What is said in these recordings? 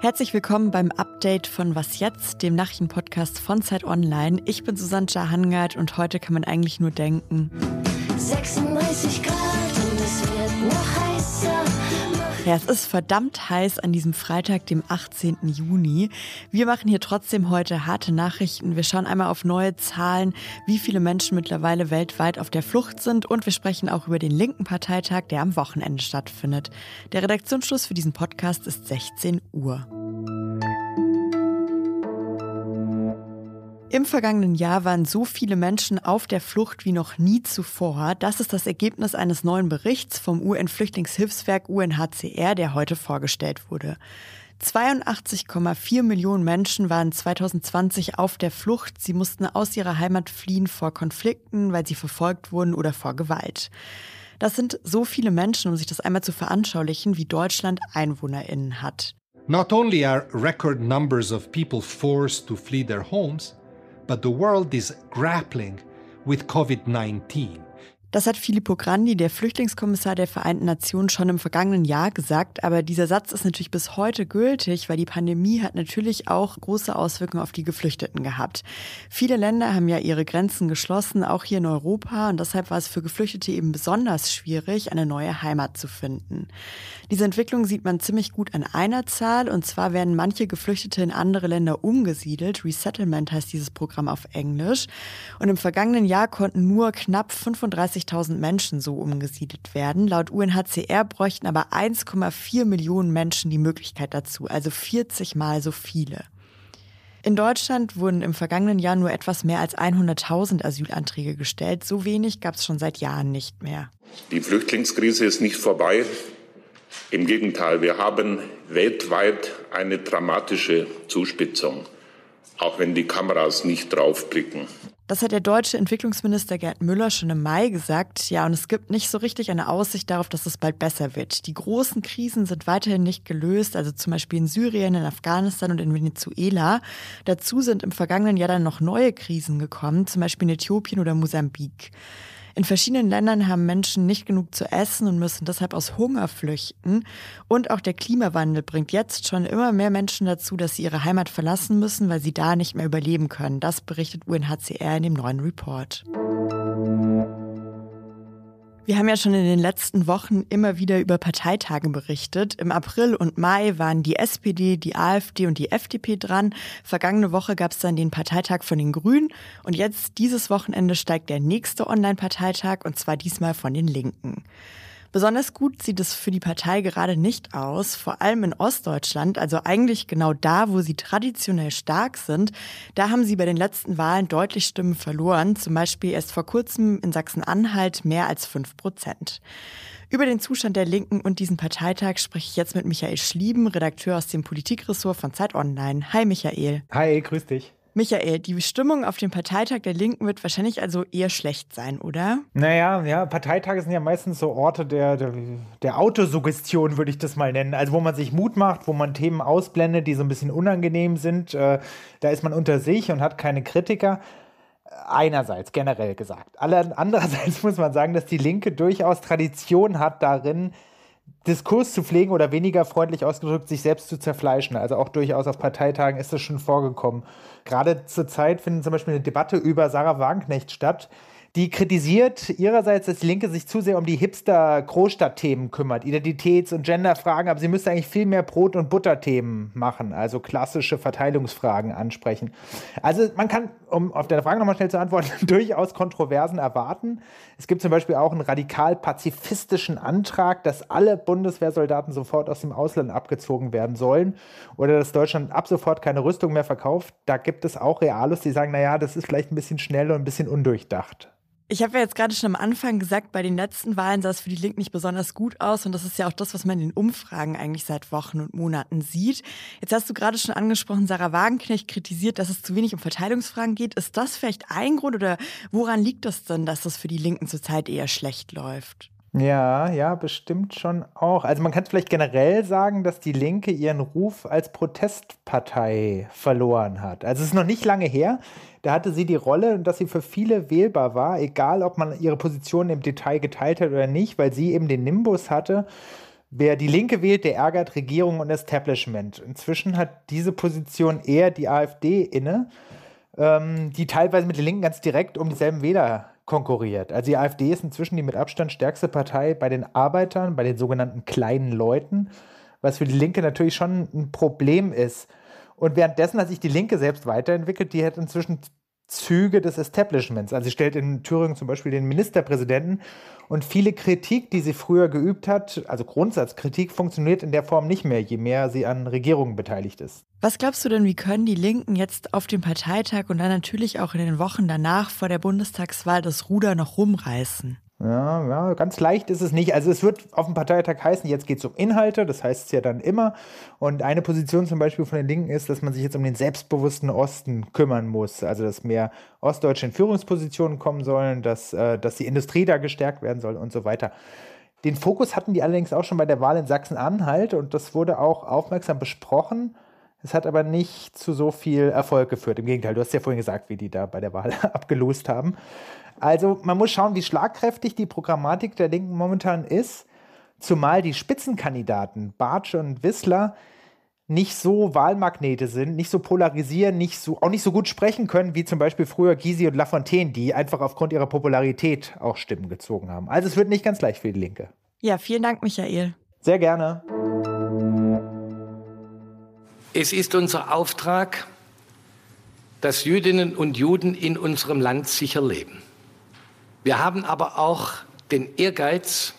Herzlich willkommen beim Update von Was jetzt, dem Nachrichtenpodcast von Zeit Online. Ich bin Susanne Jahangard und heute kann man eigentlich nur denken. 36 Grad Ja, es ist verdammt heiß an diesem Freitag, dem 18. Juni. Wir machen hier trotzdem heute harte Nachrichten. Wir schauen einmal auf neue Zahlen, wie viele Menschen mittlerweile weltweit auf der Flucht sind und wir sprechen auch über den linken Parteitag, der am Wochenende stattfindet. Der Redaktionsschluss für diesen Podcast ist 16 Uhr. Im vergangenen Jahr waren so viele Menschen auf der Flucht wie noch nie zuvor. Das ist das Ergebnis eines neuen Berichts vom UN-Flüchtlingshilfswerk UNHCR, der heute vorgestellt wurde. 82,4 Millionen Menschen waren 2020 auf der Flucht. Sie mussten aus ihrer Heimat fliehen vor Konflikten, weil sie verfolgt wurden oder vor Gewalt. Das sind so viele Menschen, um sich das einmal zu veranschaulichen, wie Deutschland EinwohnerInnen hat. Not only are record numbers of people forced to flee their homes, but the world is grappling with COVID 19. Das hat Filippo Grandi, der Flüchtlingskommissar der Vereinten Nationen, schon im vergangenen Jahr gesagt. Aber dieser Satz ist natürlich bis heute gültig, weil die Pandemie hat natürlich auch große Auswirkungen auf die Geflüchteten gehabt. Viele Länder haben ja ihre Grenzen geschlossen, auch hier in Europa. Und deshalb war es für Geflüchtete eben besonders schwierig, eine neue Heimat zu finden. Diese Entwicklung sieht man ziemlich gut an einer Zahl. Und zwar werden manche Geflüchtete in andere Länder umgesiedelt. Resettlement heißt dieses Programm auf Englisch. Und im vergangenen Jahr konnten nur knapp 35 30.000 Menschen so umgesiedelt werden. Laut UNHCR bräuchten aber 1,4 Millionen Menschen die Möglichkeit dazu, also 40 mal so viele. In Deutschland wurden im vergangenen Jahr nur etwas mehr als 100.000 Asylanträge gestellt. So wenig gab es schon seit Jahren nicht mehr. Die Flüchtlingskrise ist nicht vorbei. Im Gegenteil, wir haben weltweit eine dramatische Zuspitzung, auch wenn die Kameras nicht draufblicken. Das hat der deutsche Entwicklungsminister Gerd Müller schon im Mai gesagt. Ja, und es gibt nicht so richtig eine Aussicht darauf, dass es bald besser wird. Die großen Krisen sind weiterhin nicht gelöst, also zum Beispiel in Syrien, in Afghanistan und in Venezuela. Dazu sind im vergangenen Jahr dann noch neue Krisen gekommen, zum Beispiel in Äthiopien oder Mosambik. In verschiedenen Ländern haben Menschen nicht genug zu essen und müssen deshalb aus Hunger flüchten. Und auch der Klimawandel bringt jetzt schon immer mehr Menschen dazu, dass sie ihre Heimat verlassen müssen, weil sie da nicht mehr überleben können. Das berichtet UNHCR in dem neuen Report. Wir haben ja schon in den letzten Wochen immer wieder über Parteitage berichtet. Im April und Mai waren die SPD, die AfD und die FDP dran. Vergangene Woche gab es dann den Parteitag von den Grünen. Und jetzt, dieses Wochenende, steigt der nächste Online-Parteitag und zwar diesmal von den Linken. Besonders gut sieht es für die Partei gerade nicht aus, vor allem in Ostdeutschland, also eigentlich genau da, wo sie traditionell stark sind. Da haben sie bei den letzten Wahlen deutlich Stimmen verloren, zum Beispiel erst vor kurzem in Sachsen-Anhalt mehr als fünf Prozent. Über den Zustand der Linken und diesen Parteitag spreche ich jetzt mit Michael Schlieben, Redakteur aus dem Politikressort von Zeit Online. Hi Michael. Hi, grüß dich. Michael, die Stimmung auf dem Parteitag der Linken wird wahrscheinlich also eher schlecht sein, oder? Naja, ja, Parteitage sind ja meistens so Orte der, der, der Autosuggestion, würde ich das mal nennen. Also wo man sich Mut macht, wo man Themen ausblendet, die so ein bisschen unangenehm sind. Äh, da ist man unter sich und hat keine Kritiker. Einerseits, generell gesagt. Andererseits muss man sagen, dass die Linke durchaus Tradition hat darin, Diskurs zu pflegen oder weniger freundlich ausgedrückt, sich selbst zu zerfleischen. Also auch durchaus auf Parteitagen ist das schon vorgekommen. Gerade zur Zeit findet zum Beispiel eine Debatte über Sarah Wagenknecht statt, die kritisiert ihrerseits, dass die Linke sich zu sehr um die Hipster-Großstadtthemen kümmert, Identitäts- und Genderfragen, aber sie müsste eigentlich viel mehr Brot- und Butterthemen machen, also klassische Verteilungsfragen ansprechen. Also man kann, um auf deine Frage nochmal schnell zu antworten, durchaus Kontroversen erwarten. Es gibt zum Beispiel auch einen radikal pazifistischen Antrag, dass alle Bundeswehrsoldaten sofort aus dem Ausland abgezogen werden sollen oder dass Deutschland ab sofort keine Rüstung mehr verkauft. Da gibt es auch Realos, die sagen, naja, das ist vielleicht ein bisschen schnell und ein bisschen undurchdacht. Ich habe ja jetzt gerade schon am Anfang gesagt, bei den letzten Wahlen sah es für die Linken nicht besonders gut aus. Und das ist ja auch das, was man in den Umfragen eigentlich seit Wochen und Monaten sieht. Jetzt hast du gerade schon angesprochen, Sarah Wagenknecht kritisiert, dass es zu wenig um Verteilungsfragen geht. Ist das vielleicht ein Grund oder woran liegt das denn, dass das für die Linken zurzeit eher schlecht läuft? Ja, ja, bestimmt schon auch. Also man kann es vielleicht generell sagen, dass die Linke ihren Ruf als Protestpartei verloren hat. Also es ist noch nicht lange her. Da hatte sie die Rolle, dass sie für viele wählbar war, egal ob man ihre Position im Detail geteilt hat oder nicht, weil sie eben den Nimbus hatte. Wer die Linke wählt, der ärgert Regierung und Establishment. Inzwischen hat diese Position eher die AfD inne, ähm, die teilweise mit den Linken ganz direkt um dieselben Wähler konkurriert. Also die AfD ist inzwischen die mit Abstand stärkste Partei bei den Arbeitern, bei den sogenannten kleinen Leuten, was für die Linke natürlich schon ein Problem ist. Und währenddessen hat sich die Linke selbst weiterentwickelt. Die hat inzwischen Züge des Establishments. Also sie stellt in Thüringen zum Beispiel den Ministerpräsidenten und viele Kritik, die sie früher geübt hat, also Grundsatzkritik, funktioniert in der Form nicht mehr, je mehr sie an Regierungen beteiligt ist. Was glaubst du denn, wie können die Linken jetzt auf dem Parteitag und dann natürlich auch in den Wochen danach vor der Bundestagswahl das Ruder noch rumreißen? Ja, ja, ganz leicht ist es nicht. Also es wird auf dem Parteitag heißen, jetzt geht es um Inhalte, das heißt es ja dann immer. Und eine Position zum Beispiel von den Linken ist, dass man sich jetzt um den selbstbewussten Osten kümmern muss. Also dass mehr Ostdeutsche in Führungspositionen kommen sollen, dass, äh, dass die Industrie da gestärkt werden soll und so weiter. Den Fokus hatten die allerdings auch schon bei der Wahl in Sachsen-Anhalt und das wurde auch aufmerksam besprochen. Es hat aber nicht zu so viel Erfolg geführt. Im Gegenteil, du hast ja vorhin gesagt, wie die da bei der Wahl abgelost haben. Also man muss schauen, wie schlagkräftig die Programmatik der Linken momentan ist, zumal die Spitzenkandidaten Bartsch und Wissler nicht so Wahlmagnete sind, nicht so polarisieren, nicht so, auch nicht so gut sprechen können, wie zum Beispiel früher Gysi und Lafontaine, die einfach aufgrund ihrer Popularität auch Stimmen gezogen haben. Also es wird nicht ganz leicht für die Linke. Ja, vielen Dank, Michael. Sehr gerne. Es ist unser Auftrag, dass Jüdinnen und Juden in unserem Land sicher leben. Wir haben aber auch den Ehrgeiz,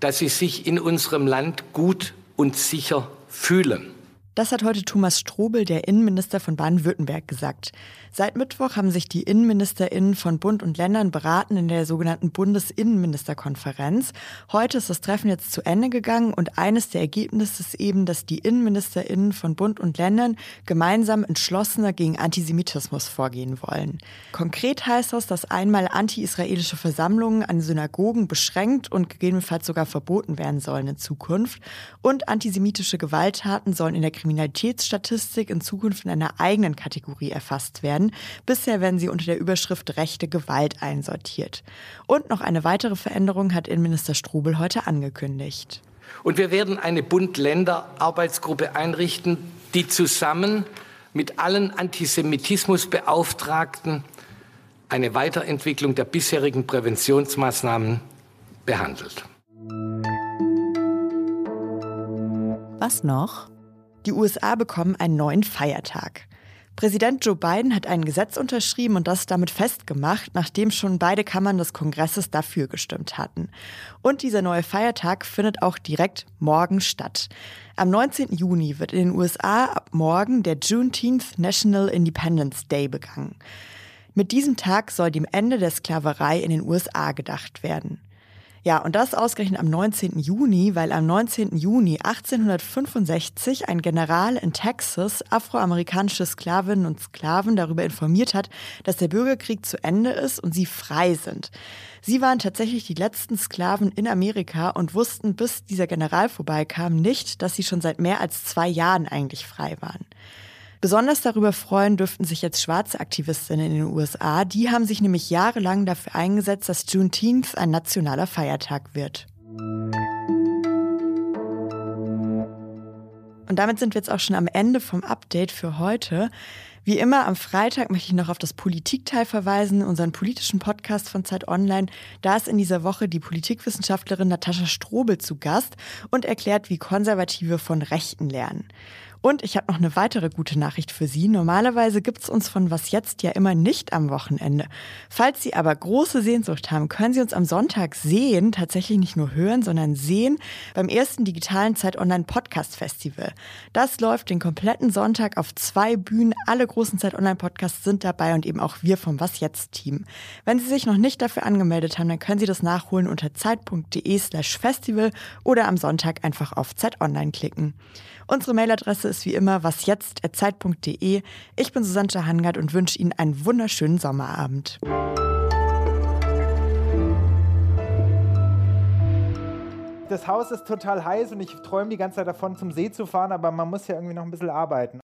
dass sie sich in unserem Land gut und sicher fühlen. Das hat heute Thomas Strobel, der Innenminister von Baden-Württemberg, gesagt. Seit Mittwoch haben sich die Innenministerinnen von Bund und Ländern beraten in der sogenannten Bundesinnenministerkonferenz. Heute ist das Treffen jetzt zu Ende gegangen und eines der Ergebnisse ist eben, dass die Innenministerinnen von Bund und Ländern gemeinsam entschlossener gegen Antisemitismus vorgehen wollen. Konkret heißt das, dass einmal anti-israelische Versammlungen an Synagogen beschränkt und gegebenenfalls sogar verboten werden sollen in Zukunft und antisemitische Gewalttaten sollen in der Kriminalitätsstatistik in Zukunft in einer eigenen Kategorie erfasst werden. Bisher werden sie unter der Überschrift rechte Gewalt einsortiert. Und noch eine weitere Veränderung hat Innenminister Strubel heute angekündigt. Und wir werden eine Bund-Länder-Arbeitsgruppe einrichten, die zusammen mit allen Antisemitismusbeauftragten eine Weiterentwicklung der bisherigen Präventionsmaßnahmen behandelt. Was noch? Die USA bekommen einen neuen Feiertag. Präsident Joe Biden hat ein Gesetz unterschrieben und das damit festgemacht, nachdem schon beide Kammern des Kongresses dafür gestimmt hatten. Und dieser neue Feiertag findet auch direkt morgen statt. Am 19. Juni wird in den USA ab morgen der Juneteenth National Independence Day begangen. Mit diesem Tag soll dem Ende der Sklaverei in den USA gedacht werden. Ja, und das ausgerechnet am 19. Juni, weil am 19. Juni 1865 ein General in Texas afroamerikanische Sklavinnen und Sklaven darüber informiert hat, dass der Bürgerkrieg zu Ende ist und sie frei sind. Sie waren tatsächlich die letzten Sklaven in Amerika und wussten, bis dieser General vorbeikam, nicht, dass sie schon seit mehr als zwei Jahren eigentlich frei waren. Besonders darüber freuen dürften sich jetzt schwarze Aktivistinnen in den USA. Die haben sich nämlich jahrelang dafür eingesetzt, dass Juneteenth ein nationaler Feiertag wird. Und damit sind wir jetzt auch schon am Ende vom Update für heute. Wie immer am Freitag möchte ich noch auf das Politikteil verweisen, unseren politischen Podcast von Zeit Online. Da ist in dieser Woche die Politikwissenschaftlerin Natascha Strobel zu Gast und erklärt, wie Konservative von Rechten lernen. Und ich habe noch eine weitere gute Nachricht für Sie. Normalerweise gibt's uns von Was Jetzt ja immer nicht am Wochenende. Falls Sie aber große Sehnsucht haben, können Sie uns am Sonntag sehen, tatsächlich nicht nur hören, sondern sehen beim ersten digitalen Zeit Online Podcast Festival. Das läuft den kompletten Sonntag auf zwei Bühnen. Alle großen Zeit Online Podcasts sind dabei und eben auch wir vom Was Jetzt Team. Wenn Sie sich noch nicht dafür angemeldet haben, dann können Sie das nachholen unter zeit.de slash festival oder am Sonntag einfach auf Zeit Online klicken. Unsere Mailadresse ist wie immer wasjetzt.zeit.de. Ich bin Susanne Hangard und wünsche Ihnen einen wunderschönen Sommerabend. Das Haus ist total heiß und ich träume die ganze Zeit davon, zum See zu fahren, aber man muss ja irgendwie noch ein bisschen arbeiten.